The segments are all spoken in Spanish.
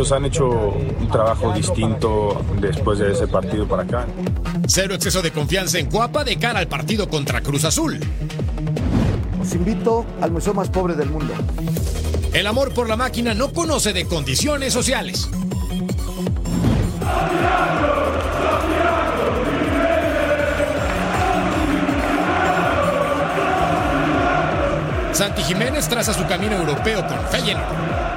Ellos han hecho un trabajo distinto después de ese partido para acá. Cero exceso de confianza en Cuapa de cara al partido contra Cruz Azul. Os invito al museo más pobre del mundo. El amor por la máquina no conoce de condiciones sociales. Santi Jiménez traza su camino europeo con Feyenoord.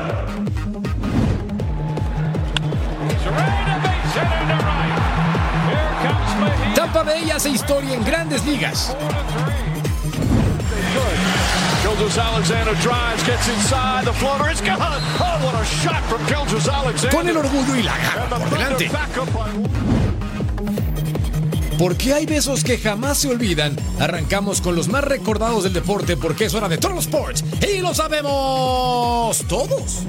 Tampa Bay hace historia en grandes ligas. Con el orgullo y la garra por delante. Porque hay besos que jamás se olvidan. Arrancamos con los más recordados del deporte porque es hora de Total Sports y lo sabemos todos.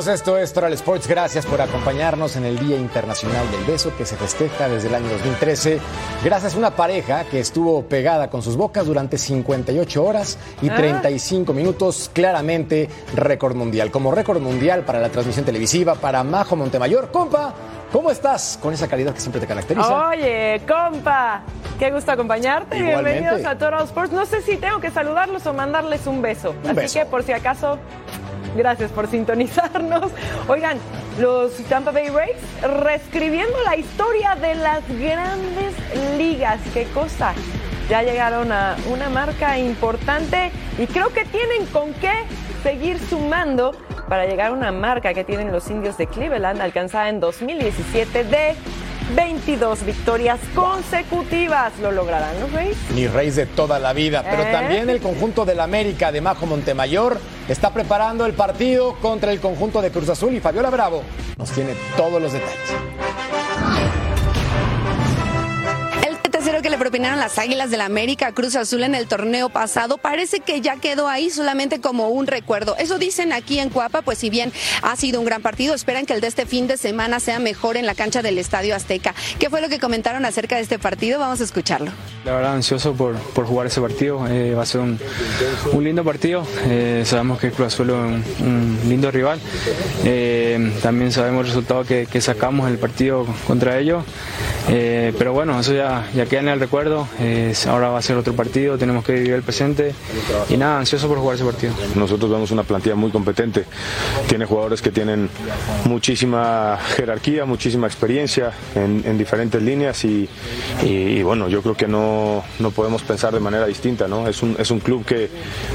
Bienvenidos? Esto es Total Sports. Gracias por acompañarnos en el Día Internacional del Beso que se festeja desde el año 2013. Gracias a una pareja que estuvo pegada con sus bocas durante 58 horas y 35 minutos. Claramente récord mundial. Como récord mundial para la transmisión televisiva, para Majo Montemayor. Compa, ¿cómo estás? Con esa calidad que siempre te caracteriza. Oye, compa, qué gusto acompañarte. Igualmente. Bienvenidos a Total Sports. No sé si tengo que saludarlos o mandarles un beso. Un Así beso. que por si acaso, gracias por sintonizarnos. Oigan, los Tampa Bay Rays reescribiendo la historia de las grandes ligas. Qué cosa. Ya llegaron a una marca importante y creo que tienen con qué seguir sumando para llegar a una marca que tienen los indios de Cleveland alcanzada en 2017 de 22 victorias consecutivas. ¿Lo lograrán los Rays? Ni Reyes de toda la vida, pero ¿Eh? también el conjunto del América de Majo Montemayor está preparando el partido contra el conjunto de Cruz Azul y Fabiola Bravo nos tiene todos los detalles. Propinaron las Águilas del la América Cruz Azul en el torneo pasado parece que ya quedó ahí solamente como un recuerdo. Eso dicen aquí en Cuapa, pues si bien ha sido un gran partido, esperan que el de este fin de semana sea mejor en la cancha del Estadio Azteca. ¿Qué fue lo que comentaron acerca de este partido? Vamos a escucharlo. La verdad ansioso por, por jugar ese partido, eh, va a ser un, un lindo partido, Eh, sabemos que Cruz Azul es un, lindo rival, Eh, también sabemos el resultado que, sacamos en el partido contra ellos, pero bueno, eso ya, ya queda en el recuerdo, Eh, ahora va a ser otro partido, tenemos que vivir el presente y nada, ansioso por jugar ese partido. Nosotros vemos una plantilla muy competente. Tiene jugadores que tienen muchísima jerarquía, muchísima experiencia en, en diferentes líneas y bueno, yo creo que no, no podemos pensar de manera distinta. ¿no? Es, un, es un club que,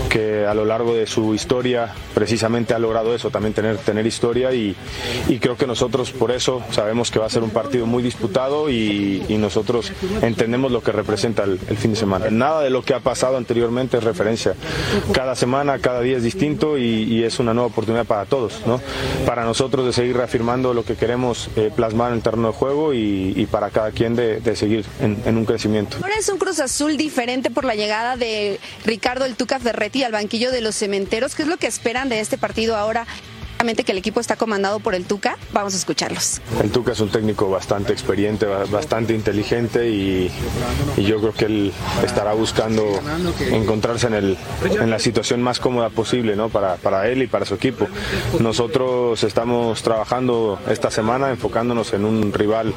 que a lo largo de su historia precisamente ha logrado eso, también tener, tener historia y, y creo que nosotros por eso sabemos que va a ser un partido muy disputado y, y nosotros entendemos lo que representa el, fin de semana. Nada de lo que ha pasado anteriormente es referencia. Cada semana, cada día es distinto y, es una nueva oportunidad para todos, ¿no? Para nosotros de seguir reafirmando lo que queremos eh, plasmar en el terreno de juego y, para cada quien de, de seguir en, en un crecimiento. Ahora es un Cruz Azul diferente por la llegada de Ricardo El Tuca Ferretti al banquillo de los cementeros. ¿Qué es lo que esperan de este partido ahora? Que el equipo está comandado por el Tuca. Vamos a escucharlos. El Tuca es un técnico bastante experiente, bastante inteligente y, yo creo que él estará buscando encontrarse en, el, en la situación más cómoda posible ¿no? para, para él y para su equipo. Nosotros estamos trabajando esta semana enfocándonos en un rival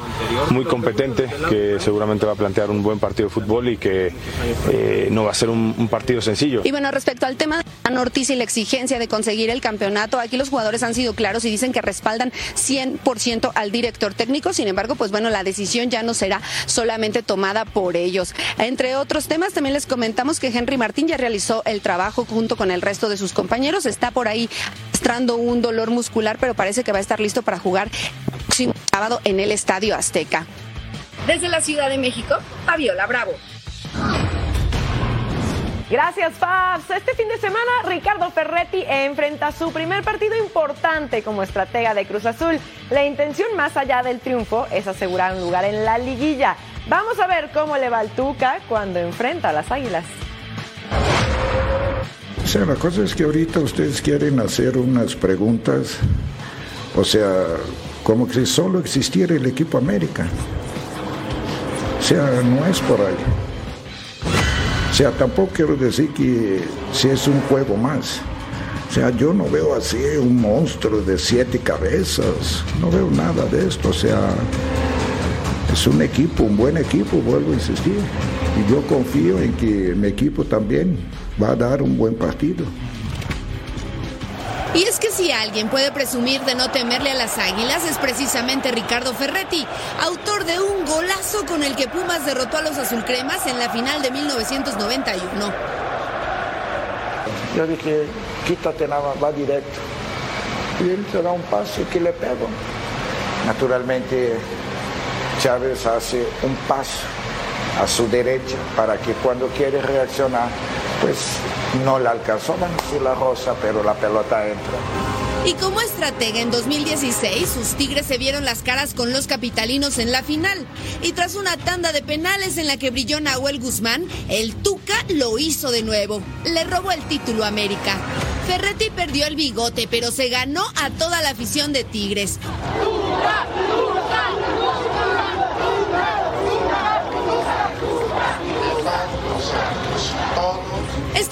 muy competente que seguramente va a plantear un buen partido de fútbol y que eh, no va a ser un, partido sencillo. Y bueno, respecto al tema de Ortiz y la exigencia de conseguir el campeonato, aquí los jugadores han sido claros y dicen que respaldan 100% al director técnico, sin embargo, pues bueno, la decisión ya no será solamente tomada por ellos. Entre otros temas, también les comentamos que Henry Martín ya realizó el trabajo junto con el resto de sus compañeros, está por ahí mostrando un dolor muscular, pero parece que va a estar listo para jugar sábado en el Estadio Azteca. Desde la Ciudad de México, Fabiola Bravo. Gracias, Fabs. Este fin de semana, Ricardo Ferretti enfrenta su primer partido importante como estratega de Cruz Azul. La intención más allá del triunfo es asegurar un lugar en la liguilla. Vamos a ver cómo le va al Tuca cuando enfrenta a las Águilas. O sea, la cosa es que ahorita ustedes quieren hacer unas preguntas, o sea, como si solo existiera el equipo América. O sea, no es por ahí. O sea, tampoco quiero decir que si es un juego más. O sea, yo no veo así un monstruo de siete cabezas. No veo nada de esto. O sea, es un equipo, un buen equipo, vuelvo a insistir. Y yo confío en que mi equipo también va a dar un buen partido. Y es que si alguien puede presumir de no temerle a las águilas es precisamente Ricardo Ferretti, autor de un golazo con el que Pumas derrotó a los azulcremas en la final de 1991. Yo dije, quítate nada, va directo. Y él se da un paso que le pego. Naturalmente, Chávez hace un paso a su derecha para que cuando quiere reaccionar, pues no la alcanzó, bueno, la rosa, pero la pelota entra. Y como estratega en 2016, sus Tigres se vieron las caras con los capitalinos en la final. Y tras una tanda de penales en la que brilló Nahuel Guzmán, el Tuca lo hizo de nuevo. Le robó el título a América. Ferretti perdió el bigote, pero se ganó a toda la afición de Tigres.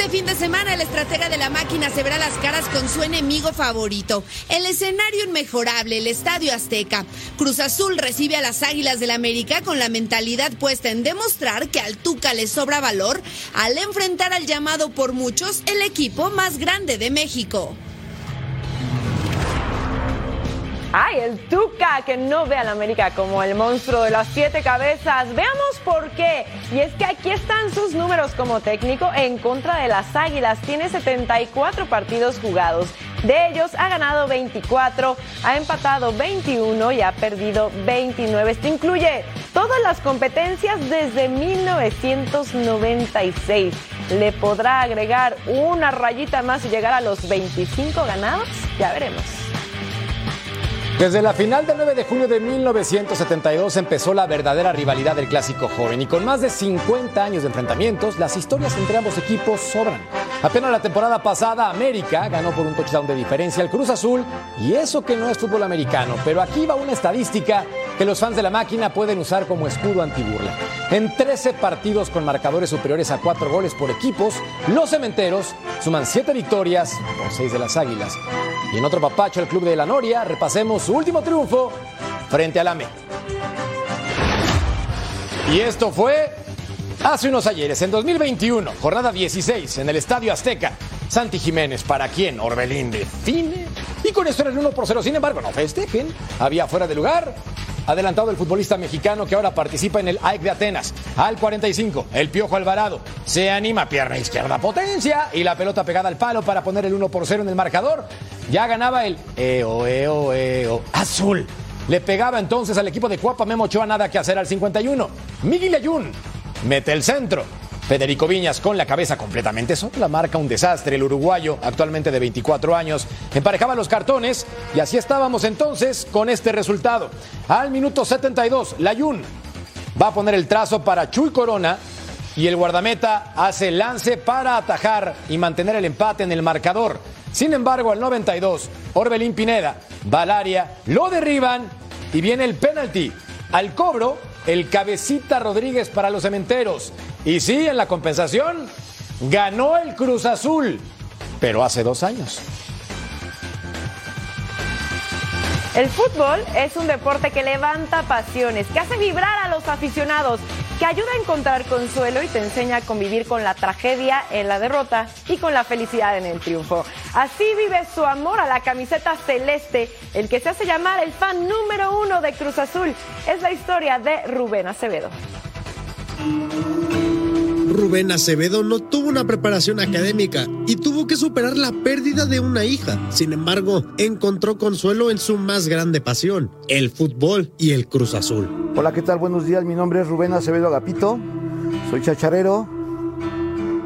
Este fin de semana el estratega de la máquina se verá las caras con su enemigo favorito. El escenario inmejorable, el Estadio Azteca. Cruz Azul recibe a las Águilas del la América con la mentalidad puesta en demostrar que al Tuca le sobra valor al enfrentar al llamado por muchos el equipo más grande de México. Ay, el Tuca que no ve al América como el monstruo de las siete cabezas. Veamos por qué. Y es que aquí están sus números como técnico en contra de las Águilas. Tiene 74 partidos jugados. De ellos ha ganado 24, ha empatado 21 y ha perdido 29. Esto incluye todas las competencias desde 1996. ¿Le podrá agregar una rayita más y llegar a los 25 ganados? Ya veremos. Desde la final del 9 de junio de 1972 empezó la verdadera rivalidad del clásico joven y con más de 50 años de enfrentamientos, las historias entre ambos equipos sobran. Apenas la temporada pasada, América ganó por un touchdown de diferencia al Cruz Azul y eso que no es fútbol americano, pero aquí va una estadística que los fans de la máquina pueden usar como escudo antiburla. En 13 partidos con marcadores superiores a 4 goles por equipos, los cementeros suman 7 victorias por 6 de las águilas. Y en otro papacho, el club de la Noria, repasemos su último triunfo frente a la América. Y esto fue hace unos ayeres, en 2021, jornada 16, en el Estadio Azteca. Santi Jiménez, ¿para quién? Orbelín define. Y con esto era el 1 por 0. Sin embargo, no festejen. Había fuera de lugar. Adelantado el futbolista mexicano que ahora participa en el AEC de Atenas. Al 45, el Piojo Alvarado se anima, pierna izquierda potencia y la pelota pegada al palo para poner el 1 por 0 en el marcador. Ya ganaba el EO, EO, EO, azul. Le pegaba entonces al equipo de Cuapa Memo nada que hacer al 51. Miguel Ayun mete el centro. Federico Viñas con la cabeza completamente sola, marca un desastre. El uruguayo, actualmente de 24 años, emparejaba los cartones y así estábamos entonces con este resultado. Al minuto 72, Layun va a poner el trazo para Chuy Corona y el guardameta hace el lance para atajar y mantener el empate en el marcador. Sin embargo, al 92, Orbelín Pineda va lo derriban y viene el penalti. Al cobro, el cabecita Rodríguez para los cementeros. Y sí, en la compensación, ganó el Cruz Azul, pero hace dos años. El fútbol es un deporte que levanta pasiones, que hace vibrar a los aficionados, que ayuda a encontrar consuelo y te enseña a convivir con la tragedia en la derrota y con la felicidad en el triunfo. Así vive su amor a la camiseta celeste, el que se hace llamar el fan número uno de Cruz Azul. Es la historia de Rubén Acevedo. Rubén Acevedo no tuvo una preparación académica y tuvo que superar la pérdida de una hija. Sin embargo, encontró consuelo en su más grande pasión, el fútbol y el Cruz Azul. Hola, ¿qué tal? Buenos días. Mi nombre es Rubén Acevedo Agapito. Soy chacharero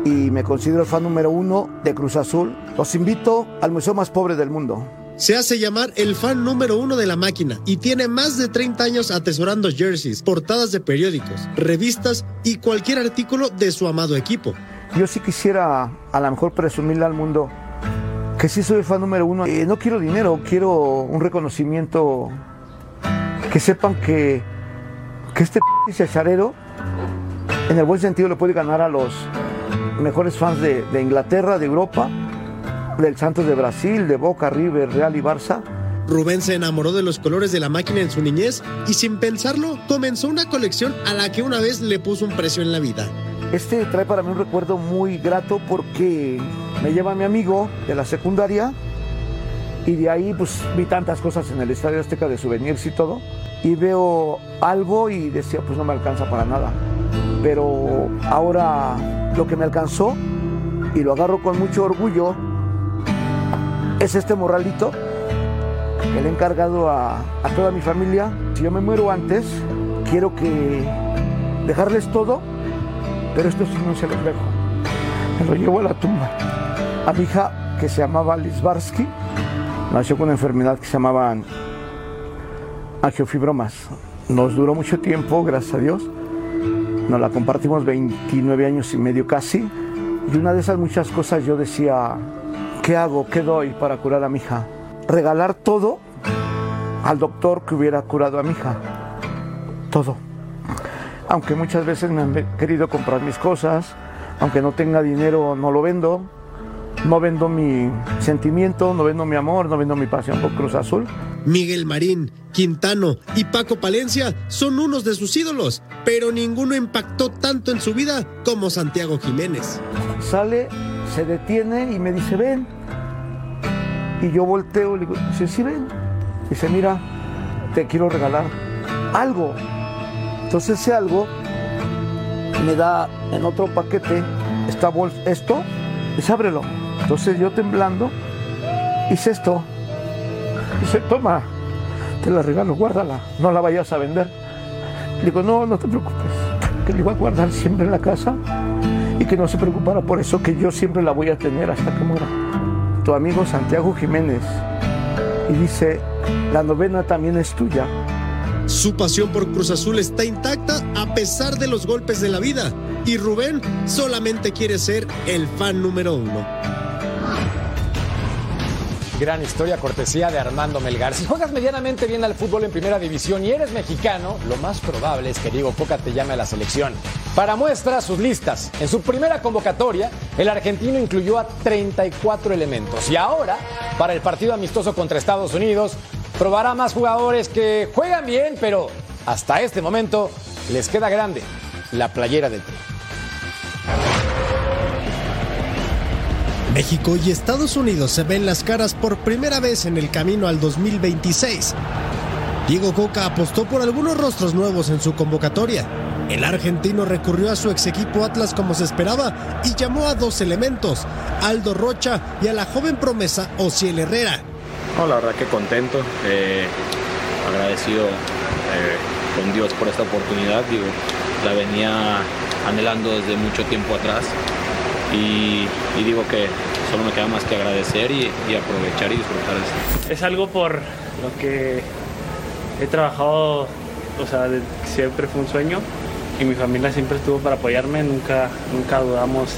y me considero el fan número uno de Cruz Azul. Los invito al museo más pobre del mundo. Se hace llamar el fan número uno de la máquina y tiene más de 30 años atesorando jerseys, portadas de periódicos, revistas y cualquier artículo de su amado equipo. Yo sí quisiera a lo mejor presumirle al mundo que sí soy el fan número uno. Eh, no quiero dinero, quiero un reconocimiento. Que sepan que, que este p chacharero, en el buen sentido, le puede ganar a los mejores fans de Inglaterra, de Europa del Santos de Brasil, de Boca, River, Real y Barça. Rubén se enamoró de los colores de la máquina en su niñez y sin pensarlo comenzó una colección a la que una vez le puso un precio en la vida. Este trae para mí un recuerdo muy grato porque me lleva mi amigo de la secundaria y de ahí pues vi tantas cosas en el Estadio Azteca de souvenirs y todo y veo algo y decía pues no me alcanza para nada. Pero ahora lo que me alcanzó y lo agarro con mucho orgullo es este morralito que le he encargado a, toda mi familia. Si yo me muero antes, quiero que dejarles todo, pero esto sí no se los dejo. Me lo llevo a la tumba. A mi hija, que se llamaba Lisbarsky, nació con una enfermedad que se llamaba angiofibromas. Nos duró mucho tiempo, gracias a Dios. Nos la compartimos 29 años y medio casi. Y una de esas muchas cosas yo decía, ¿qué hago? ¿Qué doy para curar a mi hija? Regalar todo al doctor que hubiera curado a mi hija. Todo. Aunque muchas veces me han querido comprar mis cosas, aunque no tenga dinero, no lo vendo. No vendo mi sentimiento, no vendo mi amor, no vendo mi pasión por Cruz Azul. Miguel Marín, Quintano y Paco Palencia son unos de sus ídolos, pero ninguno impactó tanto en su vida como Santiago Jiménez. Sale se detiene y me dice, ven. Y yo volteo y le digo, dice, sí, ven. Dice, mira, te quiero regalar algo. Entonces ese algo me da en otro paquete esta bolsa, esto, dice, ábrelo. Entonces yo temblando, hice esto. Dice, toma, te la regalo, guárdala, no la vayas a vender. Le digo, no, no te preocupes, que la iba a guardar siempre en la casa y que no se preocupara por eso, que yo siempre la voy a tener hasta que muera. Tu amigo Santiago Jiménez. Y dice, la novena también es tuya. Su pasión por Cruz Azul está intacta a pesar de los golpes de la vida. Y Rubén solamente quiere ser el fan número uno. Gran historia, cortesía de Armando Melgar. Si juegas medianamente bien al fútbol en primera división y eres mexicano, lo más probable es que Diego Coca te llame a la selección. Para muestra sus listas. En su primera convocatoria, el argentino incluyó a 34 elementos. Y ahora, para el partido amistoso contra Estados Unidos, probará más jugadores que juegan bien, pero hasta este momento les queda grande la playera del Tri. México y Estados Unidos se ven las caras por primera vez en el camino al 2026. Diego Coca apostó por algunos rostros nuevos en su convocatoria. El argentino recurrió a su ex equipo Atlas como se esperaba y llamó a dos elementos, Aldo Rocha y a la joven promesa Ociel Herrera. La verdad que contento, eh, agradecido eh, con Dios por esta oportunidad. Digo, la venía anhelando desde mucho tiempo atrás y, y digo que solo me queda más que agradecer y, y aprovechar y disfrutar de esto. Es algo por lo que he trabajado, o sea, de- siempre fue un sueño y mi familia siempre estuvo para apoyarme, nunca, nunca dudamos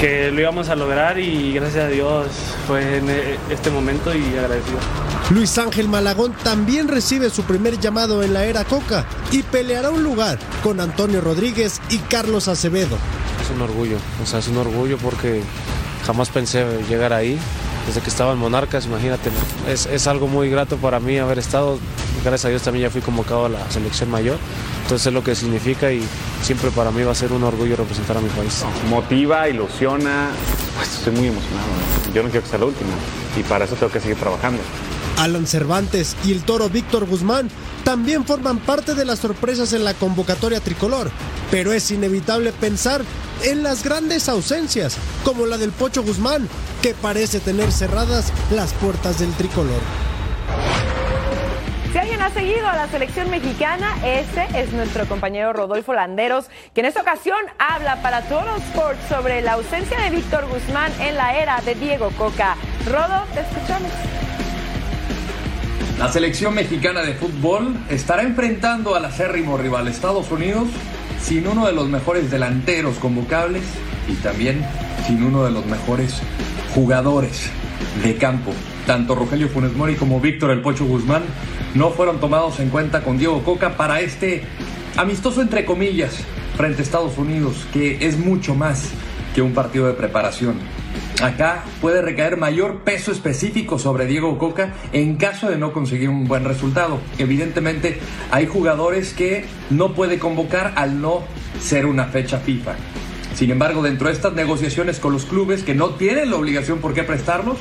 que lo íbamos a lograr y gracias a Dios fue en eh, este momento y agradecido. Luis Ángel Malagón también recibe su primer llamado en la era Coca y peleará un lugar con Antonio Rodríguez y Carlos Acevedo. Es un orgullo, o sea, es un orgullo porque jamás pensé llegar ahí. Desde que estaba en Monarcas, imagínate, es, es algo muy grato para mí haber estado. Gracias a Dios también ya fui convocado a la selección mayor. Entonces es lo que significa y siempre para mí va a ser un orgullo representar a mi país. Motiva, ilusiona, pues estoy muy emocionado. Yo no quiero que sea la última y para eso tengo que seguir trabajando. Alan Cervantes y el toro Víctor Guzmán también forman parte de las sorpresas en la convocatoria tricolor, pero es inevitable pensar en las grandes ausencias, como la del Pocho Guzmán, que parece tener cerradas las puertas del tricolor. Si alguien ha seguido a la selección mexicana, ese es nuestro compañero Rodolfo Landeros, que en esta ocasión habla para Total Sports sobre la ausencia de Víctor Guzmán en la era de Diego Coca. Rodo, te escuchamos. La selección mexicana de fútbol estará enfrentando al acérrimo rival Estados Unidos sin uno de los mejores delanteros convocables y también sin uno de los mejores jugadores de campo. Tanto Rogelio Funes Mori como Víctor El Pocho Guzmán no fueron tomados en cuenta con Diego Coca para este amistoso entre comillas frente a Estados Unidos, que es mucho más que un partido de preparación. Acá puede recaer mayor peso específico sobre Diego Coca en caso de no conseguir un buen resultado. Evidentemente hay jugadores que no puede convocar al no ser una fecha FIFA. Sin embargo, dentro de estas negociaciones con los clubes que no tienen la obligación por qué prestarlos,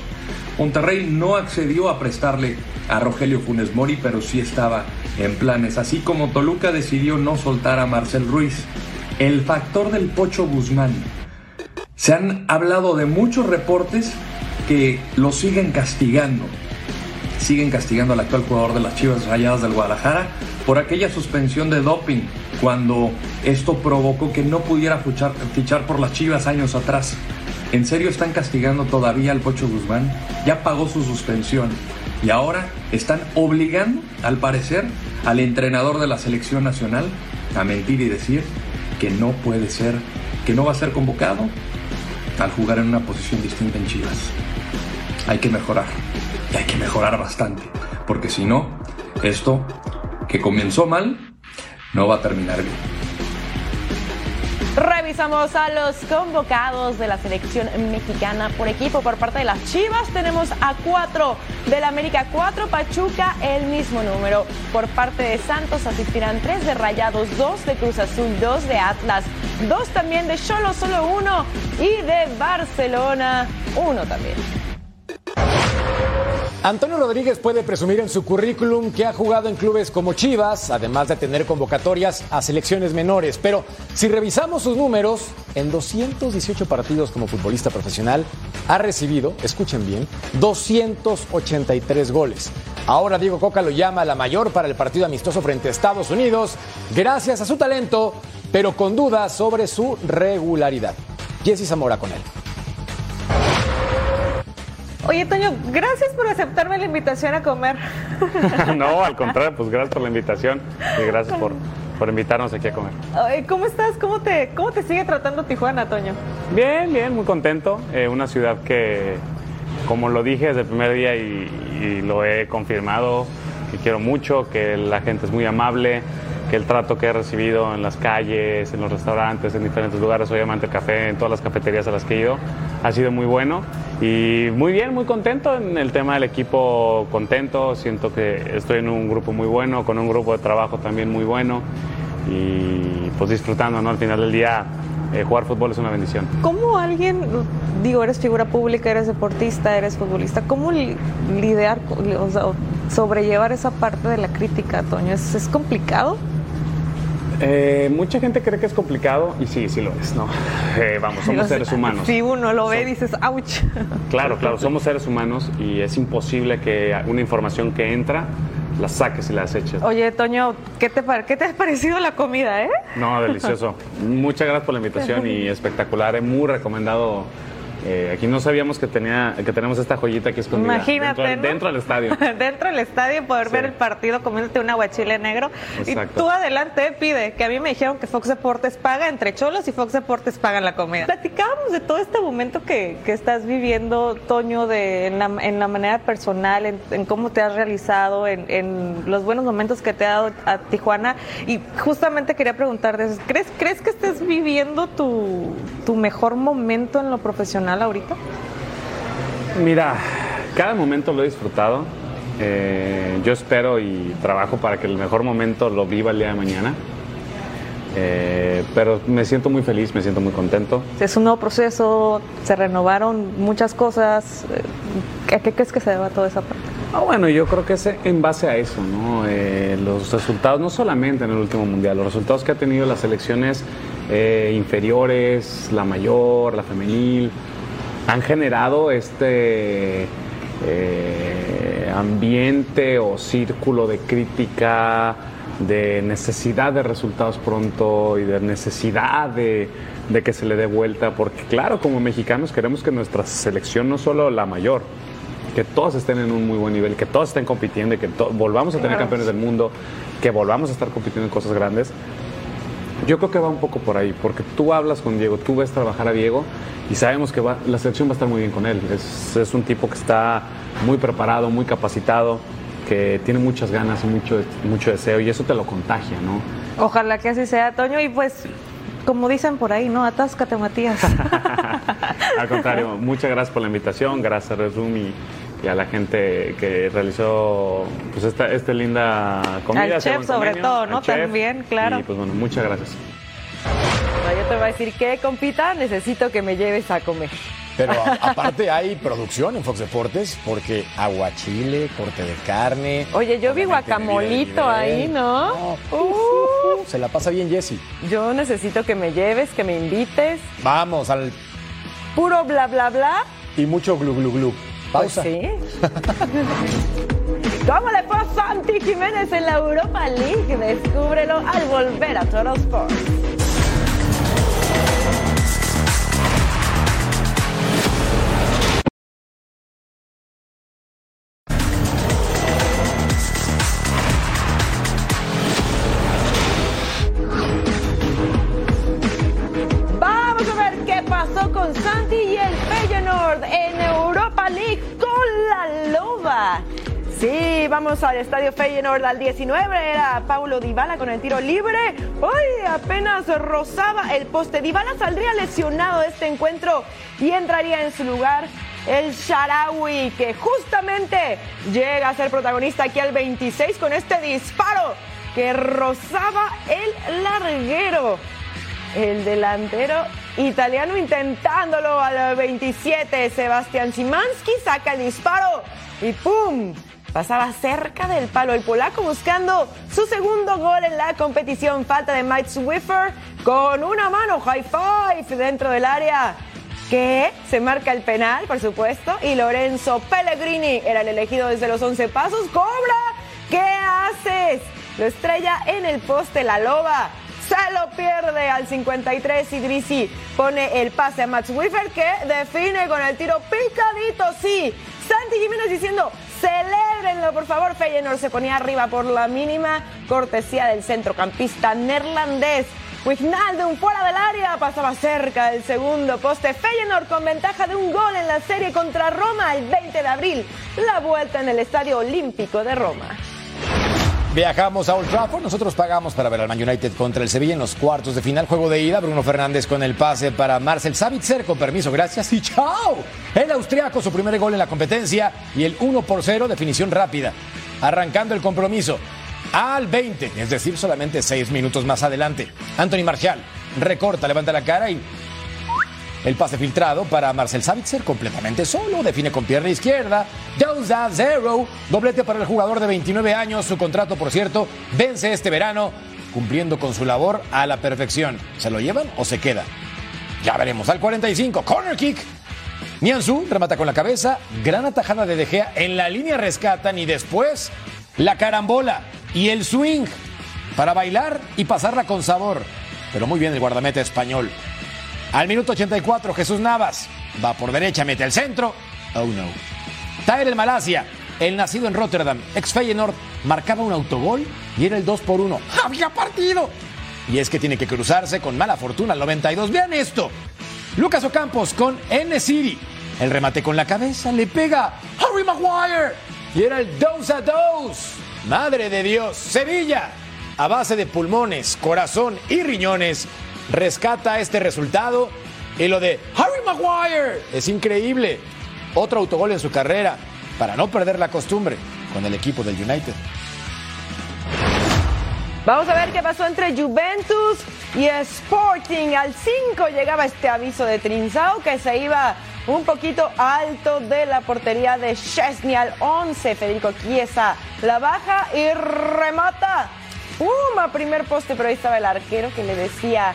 Monterrey no accedió a prestarle a Rogelio Funes Mori, pero sí estaba en planes. Así como Toluca decidió no soltar a Marcel Ruiz. El factor del Pocho Guzmán. Se han hablado de muchos reportes que lo siguen castigando. Siguen castigando al actual jugador de las Chivas Rayadas del Guadalajara por aquella suspensión de doping cuando esto provocó que no pudiera fichar, fichar por las Chivas años atrás. ¿En serio están castigando todavía al Pocho Guzmán? Ya pagó su suspensión y ahora están obligando, al parecer, al entrenador de la selección nacional a mentir y decir que no puede ser, que no va a ser convocado al jugar en una posición distinta en Chivas. Hay que mejorar, y hay que mejorar bastante, porque si no, esto que comenzó mal, no va a terminar bien. Revisamos a los convocados de la selección mexicana por equipo. Por parte de las Chivas tenemos a cuatro del América, cuatro Pachuca, el mismo número. Por parte de Santos asistirán tres de Rayados, dos de Cruz Azul, dos de Atlas, dos también de Cholo, solo uno, y de Barcelona, uno también. Antonio Rodríguez puede presumir en su currículum que ha jugado en clubes como Chivas, además de tener convocatorias a selecciones menores. Pero si revisamos sus números, en 218 partidos como futbolista profesional, ha recibido, escuchen bien, 283 goles. Ahora Diego Coca lo llama la mayor para el partido amistoso frente a Estados Unidos, gracias a su talento, pero con dudas sobre su regularidad. Jesse Zamora con él. Oye, Toño, gracias por aceptarme la invitación a comer. no, al contrario, pues gracias por la invitación y gracias por, por invitarnos aquí a comer. ¿Cómo estás? ¿Cómo te, ¿Cómo te sigue tratando Tijuana, Toño? Bien, bien, muy contento. Eh, una ciudad que, como lo dije desde el primer día y, y lo he confirmado, que quiero mucho, que la gente es muy amable, que el trato que he recibido en las calles, en los restaurantes, en diferentes lugares, obviamente el café, en todas las cafeterías a las que he ido, ha sido muy bueno y muy bien, muy contento en el tema del equipo, contento, siento que estoy en un grupo muy bueno, con un grupo de trabajo también muy bueno y pues disfrutando, ¿no? Al final del día eh, jugar fútbol es una bendición. ¿Cómo alguien, digo, eres figura pública, eres deportista, eres futbolista, cómo li- lidiar, o sea, sobrellevar esa parte de la crítica, Toño? ¿Es, es complicado? Eh, mucha gente cree que es complicado y sí, sí lo es, ¿no? Eh, vamos, somos seres humanos. Si uno lo ve, dices, ouch. Claro, claro, somos seres humanos y es imposible que una información que entra la saques y la deseches. Oye, Toño, ¿qué te, ¿qué te ha parecido la comida, eh? No, delicioso. Muchas gracias por la invitación y espectacular. He muy recomendado Eh, aquí no sabíamos que tenía que tenemos esta joyita aquí escondida Imagínate, dentro, ¿no? dentro del estadio. dentro del estadio poder ver el partido comiéndote un aguachile negro. Exacto. Y tú adelante pide, que a mí me dijeron que Fox Deportes paga entre cholos y Fox Deportes pagan la comida. Platicábamos de todo este momento que, que estás viviendo, Toño, de, en, la, en la manera personal, en, en cómo te has realizado, en, en los buenos momentos que te ha dado a Tijuana. Y justamente quería preguntarte, ¿crees, ¿crees que estés viviendo tu, tu mejor momento en lo profesional ahorita? Mira, cada momento lo he disfrutado. Eh, yo espero y trabajo para que el mejor momento lo viva el día de mañana. Eh, pero me siento muy feliz, me siento muy contento. Es un nuevo proceso, se renovaron muchas cosas. eh, ¿A qué crees que se deba toda esa parte? Ah, bueno, yo creo que es en base a eso, ¿no? Eh, los resultados, no solamente en el último mundial, los resultados que ha tenido las selecciones eh, inferiores, la mayor, la femenil, han generado este eh, ambiente o círculo de crítica, de necesidad de resultados pronto y de necesidad de, de que se le dé vuelta, porque claro, como mexicanos queremos que nuestra selección, no solo la mayor, que todos estén en un muy buen nivel, que todos estén compitiendo y que volvamos a tener campeones del mundo, que volvamos a estar compitiendo en cosas grandes. Yo creo que va un poco por ahí, porque tú hablas con Diego, tú ves trabajar a Diego y sabemos que va- la selección va a estar muy bien con él. Es, es un tipo que está muy preparado, muy capacitado, que tiene muchas ganas y mucho, mucho deseo y eso te lo contagia, ¿no? Ojalá que así sea, Toño. Y pues, como dicen por ahí, ¿no? Atáscate, Matías. Al contrario, muchas gracias por la invitación, gracias Room y, y a la gente que realizó pues esta, esta linda comida. Al chef sobre convenio, todo, ¿no? chef. También, claro. Y pues bueno, muchas gracias. No, yo te voy a decir que, compita, necesito que me lleves a comer. Pero aparte hay producción en Fox Deportes porque aguachile, corte de carne. Oye, yo vi guacamolito ahí, nivel. ¿no? Uh, Se la pasa bien Jessy. yo necesito que me lleves, que me invites. Vamos al Puro bla, bla, bla. y mucho glu glu glu. Pausa. Pues sí. ¿Cómo le fue a Santi Jiménez en la Europa League? Descúbrelo al volver a Total Sports. Vamos al estadio Feyenoord al 19, era Paulo Dybala con el tiro libre. Uy, apenas rozaba el poste. Dybala saldría lesionado de este encuentro y entraría en su lugar el Sharawi, que justamente llega a ser protagonista aquí al 26 con este disparo que rozaba el larguero. El delantero italiano intentándolo al 27. Sebastián Szymanski saca el disparo y ¡pum! Pasaba cerca del palo. El polaco buscando su segundo gol en la competición. Falta de Mike Swiffer con una mano. High five dentro del área. Que se marca el penal, por supuesto. Y Lorenzo Pellegrini era el elegido desde los 11 pasos. ¡Cobra! ¿Qué haces? Lo estrella en el poste la loba. Se lo pierde al 53 y Grisi pone el pase a Max Wiffer que define con el tiro picadito, sí. Santi Jiménez diciendo, celébrenlo por favor. Feyenoord se ponía arriba por la mínima cortesía del centrocampista neerlandés. Wijnaldum fuera del área, pasaba cerca del segundo poste. Feyenoord con ventaja de un gol en la serie contra Roma el 20 de abril. La vuelta en el Estadio Olímpico de Roma. Viajamos a Old Trafford, nosotros pagamos para ver al Man United contra el Sevilla en los cuartos de final, juego de ida, Bruno Fernández con el pase para Marcel Savitzer, con permiso, gracias. Y chao. El austriaco su primer gol en la competencia y el 1 por 0, definición rápida, arrancando el compromiso al 20, es decir, solamente 6 minutos más adelante. Anthony Martial recorta, levanta la cara y el pase filtrado para Marcel Savitzer, completamente solo, define con pierna izquierda. 2 a 0, doblete para el jugador de 29 años. Su contrato, por cierto, vence este verano, cumpliendo con su labor a la perfección. ¿Se lo llevan o se queda? Ya veremos. Al 45, corner kick. Nianzú remata con la cabeza, gran atajada de De Gea, en la línea rescatan y después la carambola y el swing para bailar y pasarla con sabor. Pero muy bien el guardameta español. Al minuto 84, Jesús Navas va por derecha, mete el centro. Oh no. Tyler Malasia, el nacido en Rotterdam, ex Feyenoord, marcaba un autogol y era el 2 por 1. ¡Había partido! Y es que tiene que cruzarse con mala fortuna al 92. Vean esto. Lucas Ocampos con N City. El remate con la cabeza le pega Harry Maguire. Y era el 2 a 2. Madre de Dios. Sevilla, a base de pulmones, corazón y riñones, rescata este resultado. Y lo de Harry Maguire es increíble. Otro autogol en su carrera para no perder la costumbre con el equipo del United. Vamos a ver qué pasó entre Juventus y Sporting. Al 5 llegaba este aviso de Trinzao que se iba un poquito alto de la portería de Chesney al 11. Federico Chiesa la baja y remata. Uma, primer poste, pero ahí estaba el arquero que le decía,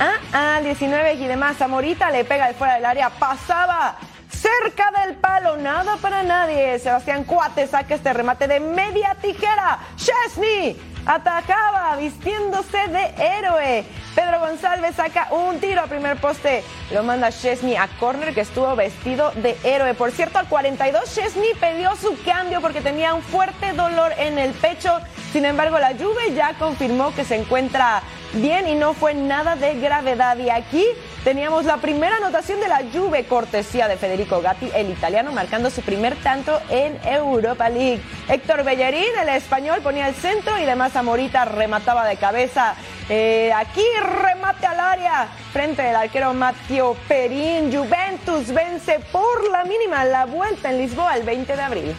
ah, ah, 19 y demás. Zamorita le pega de fuera del área, pasaba cerca del palo, nada para nadie. Sebastián Cuate saca este remate de media tijera. Chesney atacaba vistiéndose de héroe. Pedro González saca un tiro a primer poste. Lo manda Chesney a corner que estuvo vestido de héroe. Por cierto, al 42 Chesney pidió su cambio porque tenía un fuerte dolor en el pecho. Sin embargo, la Juve ya confirmó que se encuentra bien y no fue nada de gravedad. Y aquí teníamos la primera anotación de la Juve, cortesía de Federico Gatti, el italiano, marcando su primer tanto en Europa League. Héctor Bellerín, el español, ponía el centro y demás Zamorita remataba de cabeza. Eh, aquí remate al área frente al arquero Matteo Perín. Juventus vence por la mínima la vuelta en Lisboa el 20 de abril.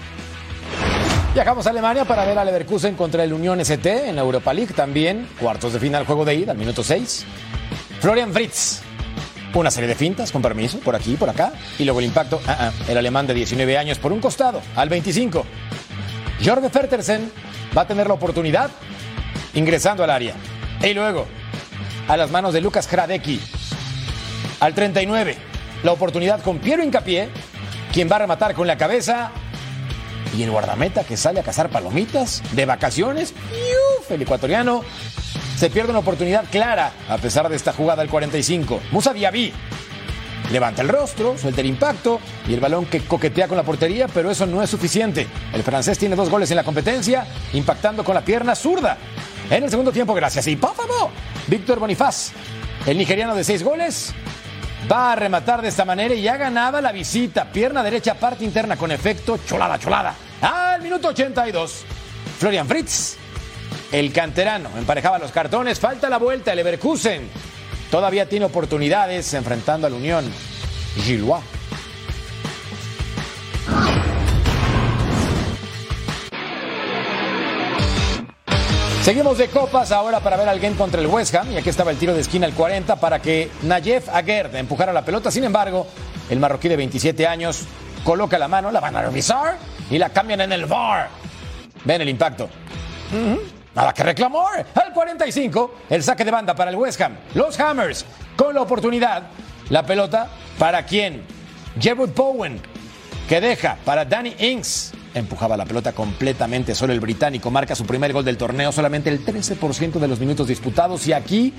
Viajamos a Alemania para ver a Leverkusen contra el Unión ST en la Europa League también. Cuartos de final, juego de ida, al minuto 6. Florian Fritz. Una serie de fintas, con permiso, por aquí, por acá. Y luego el impacto, ah, ah, el alemán de 19 años por un costado, al 25. Jorge Fertersen va a tener la oportunidad ingresando al área. Y luego, a las manos de Lucas Hradecki. Al 39, la oportunidad con Piero Incapié, quien va a rematar con la cabeza y el guardameta que sale a cazar palomitas de vacaciones, ¡Uf! el ecuatoriano, se pierde una oportunidad clara a pesar de esta jugada al 45. Musa Diaby levanta el rostro, suelta el impacto y el balón que coquetea con la portería, pero eso no es suficiente. El francés tiene dos goles en la competencia, impactando con la pierna zurda. En el segundo tiempo, gracias. Y por Víctor Bonifaz, el nigeriano de seis goles, Va a rematar de esta manera y ya ganaba la visita. Pierna derecha, parte interna con efecto. Cholada, cholada. Al minuto 82. Florian Fritz, el canterano, emparejaba los cartones. Falta la vuelta. El Leverkusen todavía tiene oportunidades enfrentando a la Unión. Gillois. Seguimos de copas ahora para ver al game contra el West Ham. Y aquí estaba el tiro de esquina al 40 para que Nayef Aguerd empujara la pelota. Sin embargo, el marroquí de 27 años coloca la mano, la van a revisar y la cambian en el VAR. Ven el impacto. Nada que reclamar. Al 45, el saque de banda para el West Ham. Los Hammers con la oportunidad. La pelota para quién? Jerwood Bowen, que deja para Danny Inks. Empujaba la pelota completamente solo el británico. Marca su primer gol del torneo, solamente el 13% de los minutos disputados. Y aquí,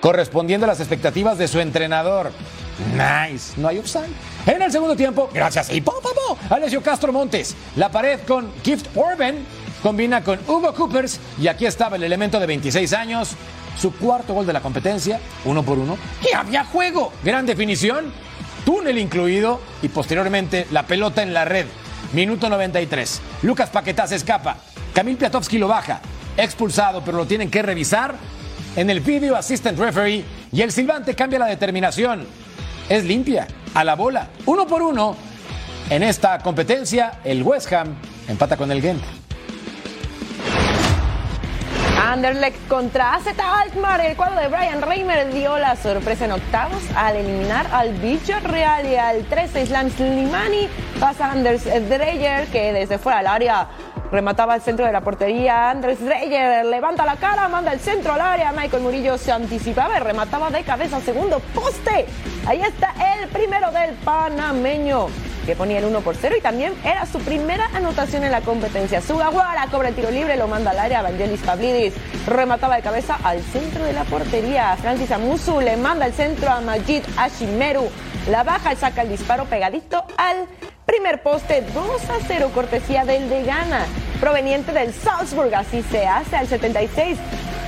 correspondiendo a las expectativas de su entrenador. Nice, no hay offside. En el segundo tiempo, gracias y po, po, po, Alessio Castro Montes. La pared con Gift Orben combina con Hugo Coopers. Y aquí estaba el elemento de 26 años. Su cuarto gol de la competencia, uno por uno. Y había juego. Gran definición, túnel incluido y posteriormente la pelota en la red. Minuto 93. Lucas Paquetá se escapa. Kamil Piatowski lo baja. Expulsado, pero lo tienen que revisar. En el video assistant referee y el silbante cambia la determinación. Es limpia, a la bola, uno por uno. En esta competencia, el West Ham empata con el Gent. Anderlecht contra AZ Alkmaar. El cuadro de Brian Reimer dio la sorpresa en octavos al eliminar al Bicho Real y al 13 Islam Slimani. Pasa Anders Dreyer que desde fuera del área remataba al centro de la portería. Anders Dreyer levanta la cara, manda el centro al área. Michael Murillo se anticipaba y remataba de cabeza segundo poste. Ahí está el primero del panameño. Que ponía el 1 por 0 y también era su primera anotación en la competencia. Sugawara cobra el tiro libre, lo manda al área. Vangelis Pavlidis remataba de cabeza al centro de la portería. Francis Amusu le manda el centro a Majid Ashimeru. La baja y saca el disparo pegadito al primer poste 2 a 0 cortesía del de Ghana proveniente del Salzburg así se hace al 76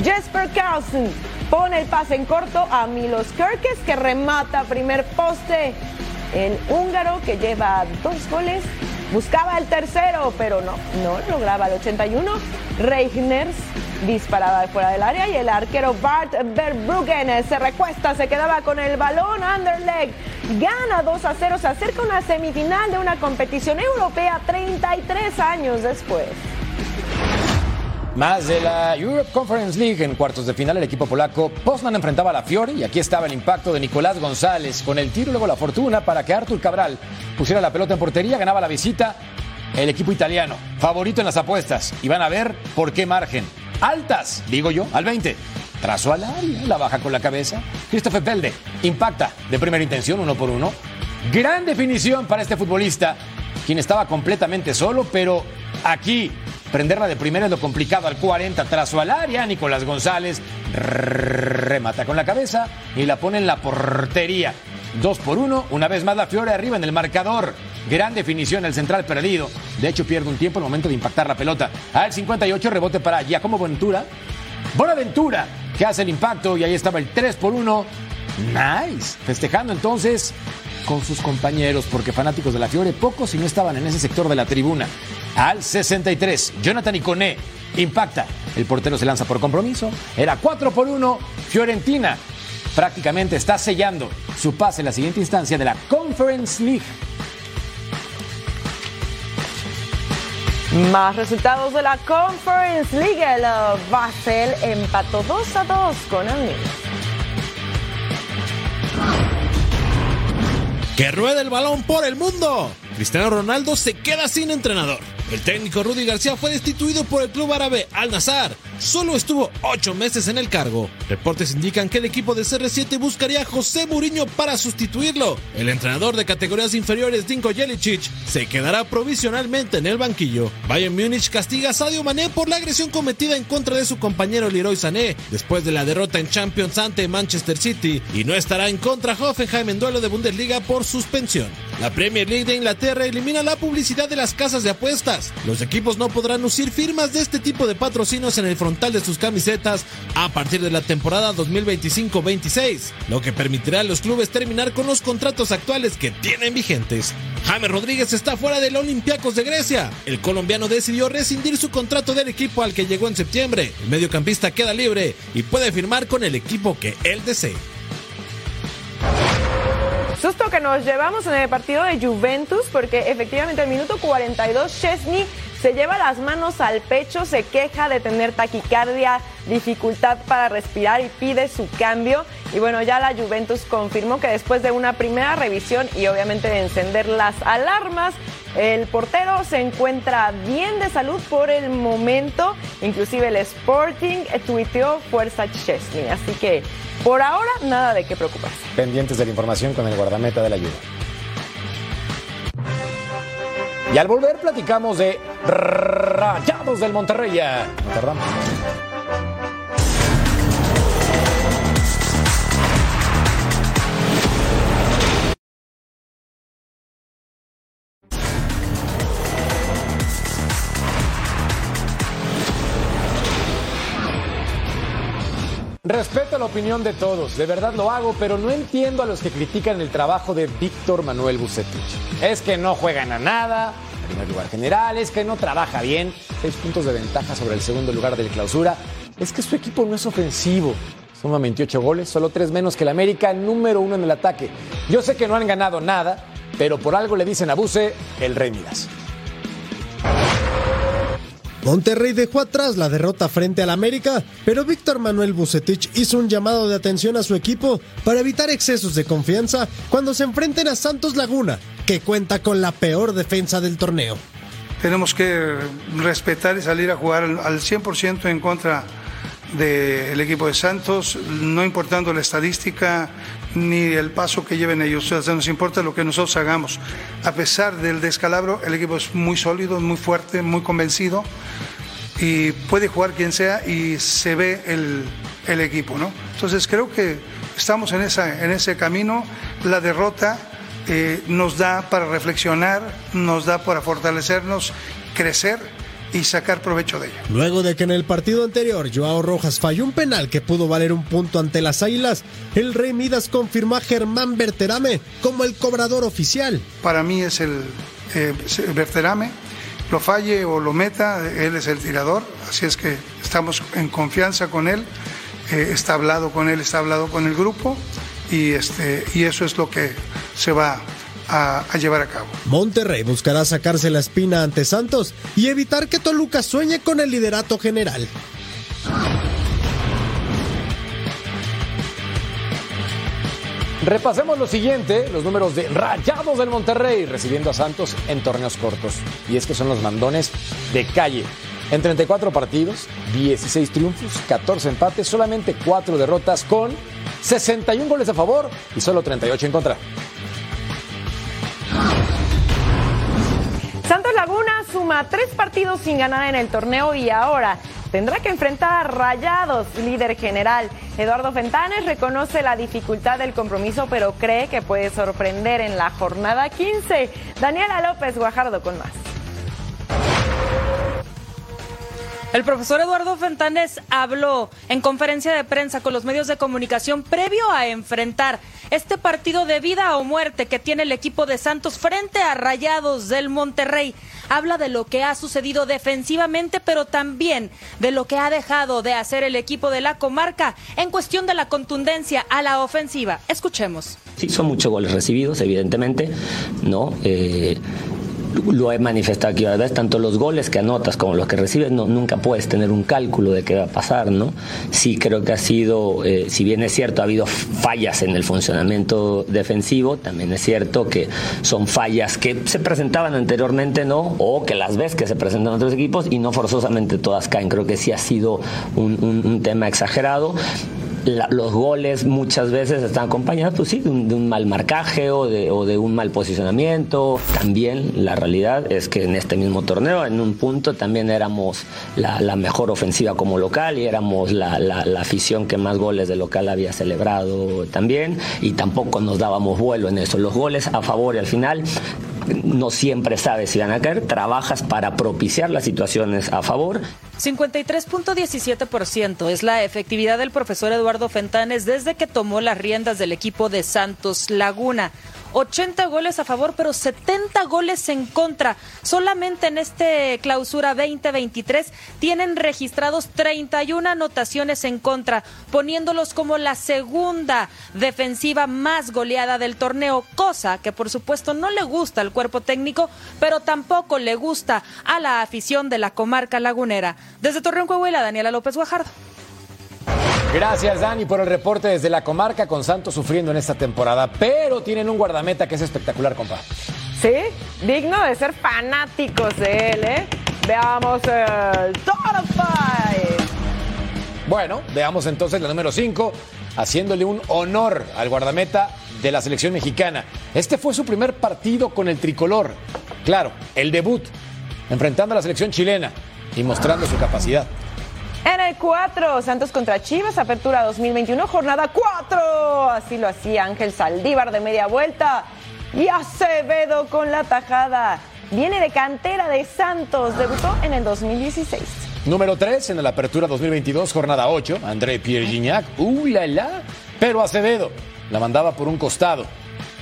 Jesper Carlsen pone el pase en corto a Milos Kerkes que remata primer poste el húngaro que lleva dos goles. Buscaba el tercero pero no no lograba el 81 Reigners disparaba fuera del área y el arquero Bart Verbruggen se recuesta, se quedaba con el balón, Underleg gana 2 a 0, se acerca una semifinal de una competición europea 33 años después. Más de la Europe Conference League en cuartos de final el equipo polaco Poznan enfrentaba a la Fiore y aquí estaba el impacto de Nicolás González con el tiro luego la fortuna para que Artur Cabral pusiera la pelota en portería, ganaba la visita el equipo italiano, favorito en las apuestas y van a ver por qué margen. Altas, digo yo, al 20. Trazo al área, la baja con la cabeza. Christopher Pelde impacta de primera intención, uno por uno. Gran definición para este futbolista, quien estaba completamente solo, pero aquí prenderla de primera es lo complicado. Al 40, trazo al área, Nicolás González remata con la cabeza y la pone en la portería. Dos por uno, una vez más la Fiore arriba en el marcador. Gran definición el central perdido. De hecho, pierde un tiempo el momento de impactar la pelota. Al 58, rebote para Giacomo Ventura. Bonaventura, que hace el impacto y ahí estaba el 3 por 1. Nice. Festejando entonces con sus compañeros, porque fanáticos de la Fiore, pocos si no estaban en ese sector de la tribuna. Al 63, Jonathan Iconé impacta. El portero se lanza por compromiso. Era 4 por 1. Fiorentina prácticamente está sellando su pase en la siguiente instancia de la Conference League. Más resultados de la Conference League. El Basel empató 2 a 2 con el Que ruede el balón por el mundo. Cristiano Ronaldo se queda sin entrenador. El técnico Rudy García fue destituido por el club árabe Al Nazar. Solo estuvo ocho meses en el cargo. Reportes indican que el equipo de CR7 buscaría a José Mourinho para sustituirlo. El entrenador de categorías inferiores Dinko Jelicic se quedará provisionalmente en el banquillo. Bayern Múnich castiga a Sadio Mané por la agresión cometida en contra de su compañero Leroy Sané después de la derrota en Champions ante Manchester City y no estará en contra Hoffenheim en duelo de Bundesliga por suspensión. La Premier League de Inglaterra elimina la publicidad de las casas de apuestas. Los equipos no podrán lucir firmas de este tipo de patrocinios en el frontal de sus camisetas a partir de la temporada 2025-26, lo que permitirá a los clubes terminar con los contratos actuales que tienen vigentes. James Rodríguez está fuera del Olympiacos de Grecia. El colombiano decidió rescindir su contrato del equipo al que llegó en septiembre. El mediocampista queda libre y puede firmar con el equipo que él desee. Susto que nos llevamos en el partido de Juventus porque efectivamente al minuto 42 Chesney se lleva las manos al pecho, se queja de tener taquicardia, dificultad para respirar y pide su cambio. Y bueno, ya la Juventus confirmó que después de una primera revisión y obviamente de encender las alarmas, el portero se encuentra bien de salud por el momento. Inclusive el Sporting tuiteó fuerza Chesney. Así que por ahora nada de qué preocuparse. Pendientes de la información con el guardameta de la ayuda. Y al volver platicamos de Rayados del Monterrey. No. Respeto la opinión de todos, de verdad lo hago, pero no entiendo a los que critican el trabajo de Víctor Manuel Bucetich. Es que no juegan a nada, en primer lugar general, es que no trabaja bien, seis puntos de ventaja sobre el segundo lugar del clausura, es que su equipo no es ofensivo, suma 28 goles, solo tres menos que el América, número uno en el ataque. Yo sé que no han ganado nada, pero por algo le dicen a Buce el Rey Midas. Monterrey dejó atrás la derrota frente al América, pero Víctor Manuel Bucetich hizo un llamado de atención a su equipo para evitar excesos de confianza cuando se enfrenten a Santos Laguna, que cuenta con la peor defensa del torneo. Tenemos que respetar y salir a jugar al 100% en contra del equipo de Santos, no importando la estadística, ni el paso que lleven ellos. O sea, nos importa lo que nosotros hagamos. A pesar del descalabro, el equipo es muy sólido, muy fuerte, muy convencido y puede jugar quien sea y se ve el, el equipo, ¿no? Entonces creo que estamos en, esa, en ese camino. La derrota eh, nos da para reflexionar, nos da para fortalecernos, crecer y sacar provecho de ella. Luego de que en el partido anterior Joao Rojas falló un penal que pudo valer un punto ante las Águilas, el Rey Midas confirmó a Germán Berterame como el cobrador oficial. Para mí es el eh, Berterame, lo falle o lo meta, él es el tirador, así es que estamos en confianza con él, eh, está hablado con él, está hablado con el grupo y, este, y eso es lo que se va a, a, llevar a cabo. Monterrey buscará sacarse la espina ante Santos y evitar que Toluca sueñe con el liderato general. Repasemos lo siguiente, los números de Rayados del Monterrey recibiendo a Santos en torneos cortos. Y es que son los mandones de calle. En 34 partidos, 16 triunfos, 14 empates, solamente 4 derrotas con 61 goles a favor y solo 38 en contra. Tres partidos sin ganar en el torneo y ahora tendrá que enfrentar a Rayados, líder general. Eduardo Fentanes reconoce la dificultad del compromiso, pero cree que puede sorprender en la jornada 15. Daniela López Guajardo con más. El profesor Eduardo Fentanes habló en conferencia de prensa con los medios de comunicación previo a enfrentar este partido de vida o muerte que tiene el equipo de Santos frente a Rayados del Monterrey. Habla de lo que ha sucedido defensivamente, pero también de lo que ha dejado de hacer el equipo de la comarca en cuestión de la contundencia a la ofensiva. Escuchemos. Sí, son muchos goles recibidos, evidentemente, ¿no? Eh, lo he manifestado aquí vez, tanto los goles que anotas como los que recibes, no, nunca puedes tener un cálculo de qué va a pasar, ¿no? Sí creo que ha sido, eh, si bien es cierto, ha habido fallas en el funcionamiento defensivo, también es cierto que son fallas que se presentaban anteriormente, ¿no? O que las ves que se presentan en otros equipos y no forzosamente todas caen. Creo que sí ha sido un, un tema exagerado la, los goles muchas veces están acompañados, pues sí, de un, mal marcaje o de, o de, un mal posicionamiento. También la realidad es que en este mismo torneo, en un punto, también éramos la, la mejor ofensiva como local y éramos la, la, afición que más goles de local había celebrado también y tampoco nos dábamos vuelo en eso. Los goles a favor y al final no siempre sabes si van a caer, trabajas para propiciar las situaciones a favor. 53.17% es la efectividad del profesor Eduardo Fentanes desde que tomó las riendas del equipo de Santos Laguna. 80 goles a favor, pero 70 goles en contra. Solamente en este clausura 2023 tienen registrados 31 anotaciones en contra, poniéndolos como la segunda defensiva más goleada del torneo, cosa que por supuesto no le gusta al cuerpo técnico, pero tampoco le gusta a la afición de la comarca lagunera. Desde Torreón, Coahuila, Daniela López Guajardo. Gracias, Dani, por el reporte desde la comarca con Santos sufriendo en esta temporada. Pero tienen un guardameta que es espectacular, compa. Sí, digno de ser fanáticos de él, ¿eh? Veamos el Top 5. Bueno, veamos entonces la número 5, haciéndole un honor al guardameta de la selección mexicana. Este fue su primer partido con el tricolor. Claro, el debut, enfrentando a la selección chilena y mostrando su capacidad. En el 4, Santos contra Chivas, apertura 2021, jornada 4. Así lo hacía Ángel Saldívar de media vuelta. Y Acevedo con la tajada. Viene de cantera de Santos, debutó en el 2016. Número 3, en la apertura 2022, jornada 8, André Pierre Gignac. ¡Uh, la! Pero Acevedo la mandaba por un costado.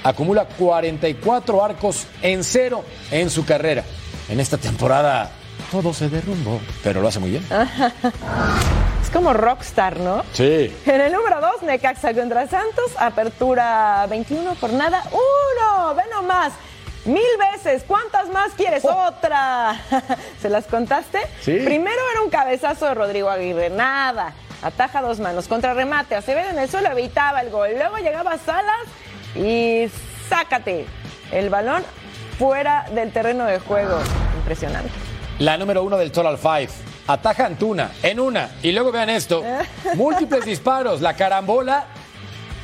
Acumula 44 arcos en cero en su carrera. En esta temporada todo se derrumbó. Pero lo hace muy bien. es como rockstar, ¿no? Sí. En el número 2, Necaxa contra Santos, apertura 21, jornada 1. Ve nomás. Mil veces. ¿Cuántas más quieres? Oh. Otra. ¿Se las contaste? Sí. Primero era un cabezazo de Rodrigo Aguirre. Nada. Ataja dos manos. Contra remate. Acevedo en el suelo evitaba el gol. Luego llegaba Salas y sácate. El balón fuera del terreno de juego. Impresionante. La número uno del Total Five. Ataja Antuna en una. Y luego vean esto. Múltiples disparos. La carambola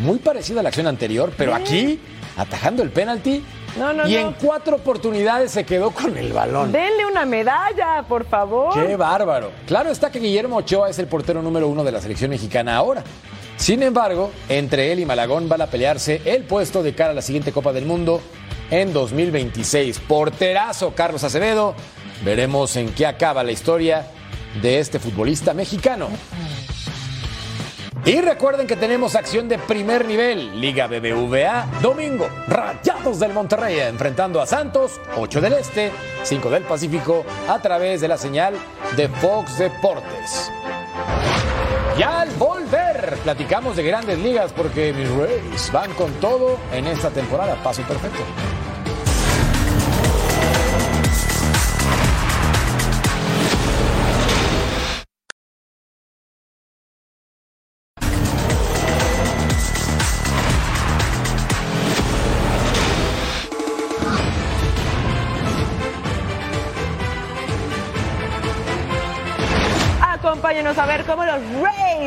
muy parecida a la acción anterior, pero aquí, atajando el penalti, No, no, y no. en cuatro oportunidades se quedó con el balón. Denle una medalla, por favor. ¡Qué bárbaro! Claro está que Guillermo Ochoa es el portero número uno de la selección mexicana ahora. Sin embargo, entre él y Malagón van a pelearse el puesto de cara a la siguiente Copa del Mundo en 2026. Porterazo Carlos Acevedo. Veremos en qué acaba la historia de este futbolista mexicano. Y recuerden que tenemos acción de primer nivel, Liga BBVA, domingo, Rayados del Monterrey enfrentando a Santos, 8 del Este, 5 del Pacífico, a través de la señal de Fox Deportes. Y al volver, platicamos de grandes ligas porque mis Rays van con todo en esta temporada, paso perfecto.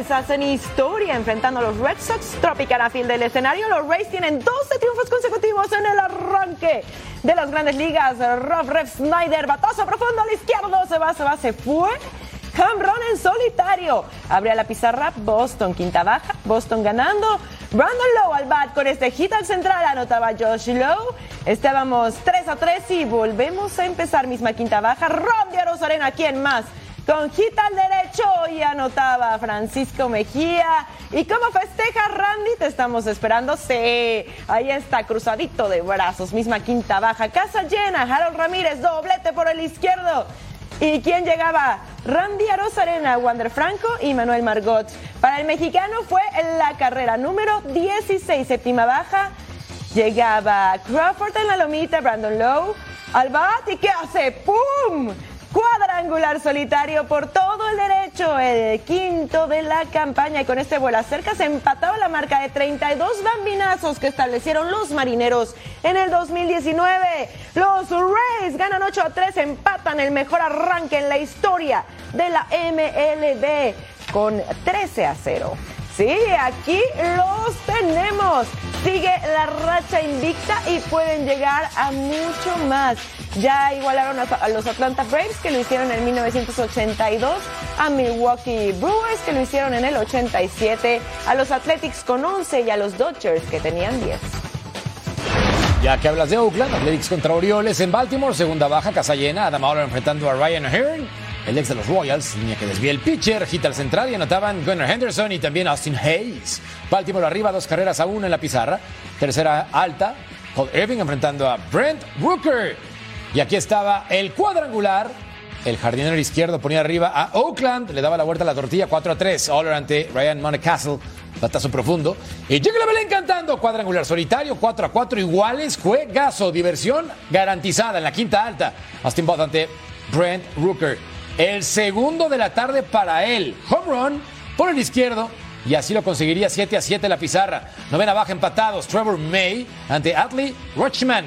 Rays hacen historia enfrentando a los Red Sox Tropicana Field del escenario. Los Rays tienen 12 triunfos consecutivos en el arranque de las grandes ligas. Rob Rev Snyder, batazo profundo a la izquierda, se va, se va, se fue. Run en solitario. Abría la pizarra Boston, quinta baja. Boston ganando. Brandon Lowe al bat con este hit al central. Anotaba Josh Lowe. Estábamos 3 a 3 y volvemos a empezar. Misma quinta baja. Ron de Arozarena, ¿quién más? Con hit al derecho y anotaba Francisco Mejía. ¿Y cómo festeja Randy? Te estamos esperando. Sí, ahí está, cruzadito de brazos. Misma quinta baja. Casa llena. Harold Ramírez, doblete por el izquierdo. ¿Y quién llegaba? Randy Arozarena, Wander Franco y Manuel Margot. Para el mexicano fue la carrera número 16, séptima baja. Llegaba Crawford en la lomita, Brandon Lowe al bat y ¿qué hace? ¡Pum! Cuadrangular solitario por todo el derecho, el quinto de la campaña. Y con este vuelo cerca se empataba la marca de 32 bambinazos que establecieron los marineros en el 2019. Los Rays ganan 8 a 3, empatan el mejor arranque en la historia de la MLB con 13 a 0. Sí, aquí los tenemos. Sigue la racha invicta y pueden llegar a mucho más. Ya igualaron a, los Atlanta Braves que lo hicieron en 1982, a Milwaukee Brewers que lo hicieron en el 87, a los Athletics con 11 y a los Dodgers que tenían 10. Ya que hablas de Oakland, Athletics contra Orioles en Baltimore, segunda baja, casa llena, Adam Oller enfrentando a Ryan Hearn, el ex de los Royals, línea que desvía el pitcher, gita al central y anotaban Gunnar Henderson y también Austin Hayes. Baltimore arriba, dos carreras a una en la pizarra, tercera alta, Paul Irving enfrentando a Brent Rooker. Y aquí estaba el cuadrangular. El jardinero izquierdo ponía arriba a Oakland, le daba la vuelta a la tortilla 4 a 3. Oller ante Ryan Mountcastle, batazo profundo. Y llega la Belén cantando, cuadrangular solitario, 4 a 4 iguales, juegazo, diversión garantizada en la quinta alta. Austin Bott ante Brent Rooker. El segundo de la tarde para él. Home run por el izquierdo. Y así lo conseguiría 7 a 7 la pizarra. Novena baja empatados. Trevor May ante Atley Rochman.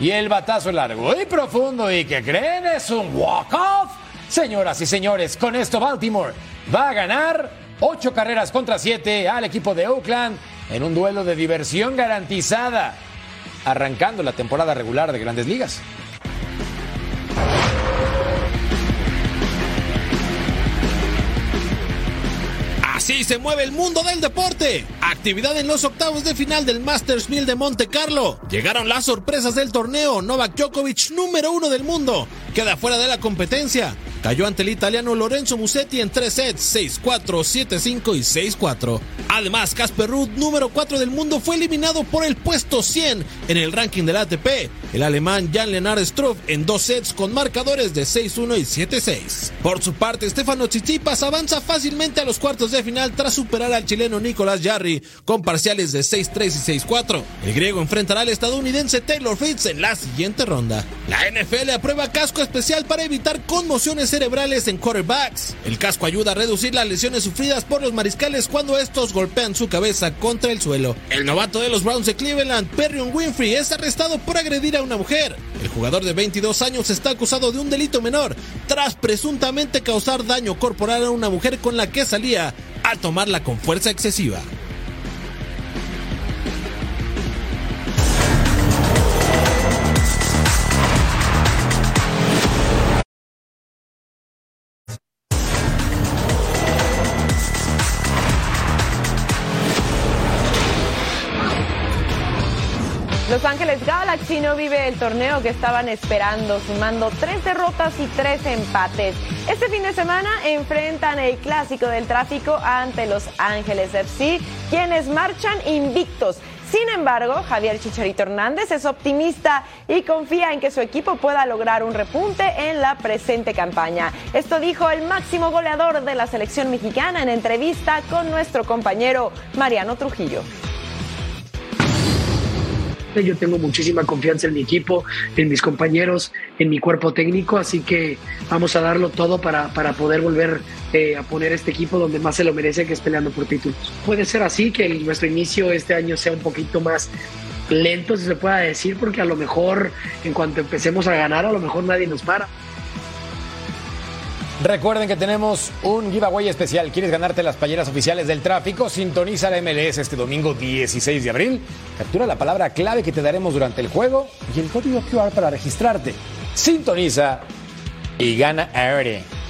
Y el batazo largo y profundo. ¿Y que creen? Es un walk-off. Señoras y señores, con esto Baltimore va a ganar 8 carreras contra 7 al equipo de Oakland en un duelo de diversión garantizada. Arrancando la temporada regular de Grandes Ligas. Así se mueve el mundo del deporte. Actividad en los octavos de final del Masters 1000 de Monte Carlo. Llegaron las sorpresas del torneo. Novak Djokovic, número uno del mundo, queda fuera de la competencia. Cayó ante el italiano Lorenzo Musetti en tres sets, 6-4, 7-5 y 6-4. Además, Casper Ruud, número 4 del mundo, fue eliminado por el puesto 100 en el ranking del ATP. El alemán Jan-Lennard Struff en dos sets con marcadores de 6-1 y 7-6. Por su parte, Stefano Tsitsipas avanza fácilmente a los cuartos de final tras superar al chileno Nicolás Jarry con parciales de 6-3 y 6-4. El griego enfrentará al estadounidense Taylor Fritz en la siguiente ronda. La NFL aprueba casco especial para evitar conmociones cerebrales en quarterbacks. El casco ayuda a reducir las lesiones sufridas por los mariscales cuando estos golpean su cabeza contra el suelo. El novato de los Browns de Cleveland, Perrion Winfrey, es arrestado por agredir a una mujer. El jugador de 22 años está acusado de un delito menor tras presuntamente causar daño corporal a una mujer con la que salía al tomarla con fuerza excesiva. Galaxy no vive el torneo que estaban esperando, sumando tres derrotas y tres empates. Este fin de semana enfrentan el clásico del tráfico ante Los Ángeles FC, quienes marchan invictos. Sin embargo, Javier Chicharito Hernández es optimista y confía en que su equipo pueda lograr un repunte en la presente campaña. Esto dijo el máximo goleador de la selección mexicana en entrevista con nuestro compañero Mariano Trujillo. Yo tengo muchísima confianza en mi equipo, en mis compañeros, en mi cuerpo técnico, así que vamos a darlo todo para, para poder volver eh, a poner este equipo donde más se lo merece, que es peleando por títulos. Puede ser así, que nuestro inicio este año sea un poquito más lento, si se pueda decir, porque a lo mejor en cuanto empecemos a ganar, a lo mejor nadie nos para. Recuerden que tenemos un giveaway especial. ¿Quieres ganarte las playeras oficiales del tráfico? Sintoniza la MLS este domingo 16 de abril. Captura la palabra clave que te daremos durante el juego y el código QR para registrarte. Sintoniza y gana ahora.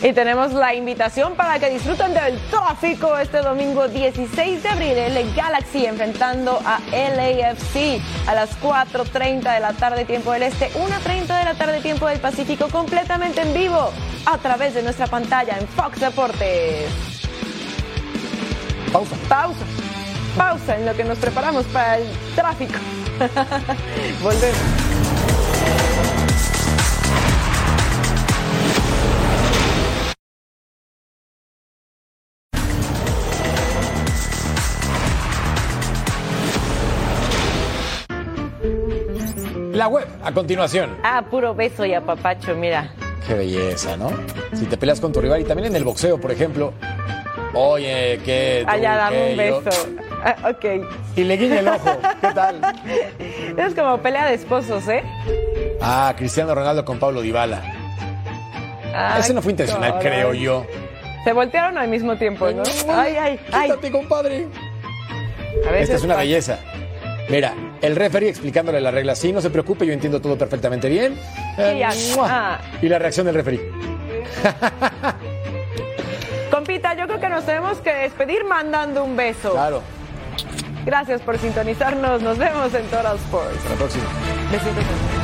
Y tenemos la invitación para que disfruten del tráfico este domingo 16 de abril. El Galaxy enfrentando a LAFC a las 4.30 de la tarde tiempo del Este, 1.30 de la tarde tiempo del Pacífico, completamente en vivo a través de nuestra pantalla en Fox Deportes. Pausa. Pausa. Pausa en lo que nos preparamos para el tráfico. Volvemos. La web, a continuación. Ah, puro beso y apapacho, mira. Qué belleza, ¿no? Si te peleas con tu rival y también en el boxeo, por ejemplo. Oye, qué. Allá, dame un beso. Ah, ok. Y le guiña el ojo. ¿Qué tal? Es como pelea de esposos, ¿eh? Ah, Cristiano Ronaldo con Pablo Dybala. Ay, Ese no fue intencional, caray. creo yo. Se voltearon al mismo tiempo, ¿no? Ay, ay, ay. Quítate, compadre. A veces Esta es una pasa. belleza. Mira, el referee explicándole las reglas. Sí, no se preocupe, yo entiendo todo perfectamente bien. Eh. Ah. Y la reacción del referee. Compita, yo creo que nos tenemos que despedir mandando un beso. Claro. Gracias por sintonizarnos. Nos vemos en Total Sports. Hasta la próxima. Besitos.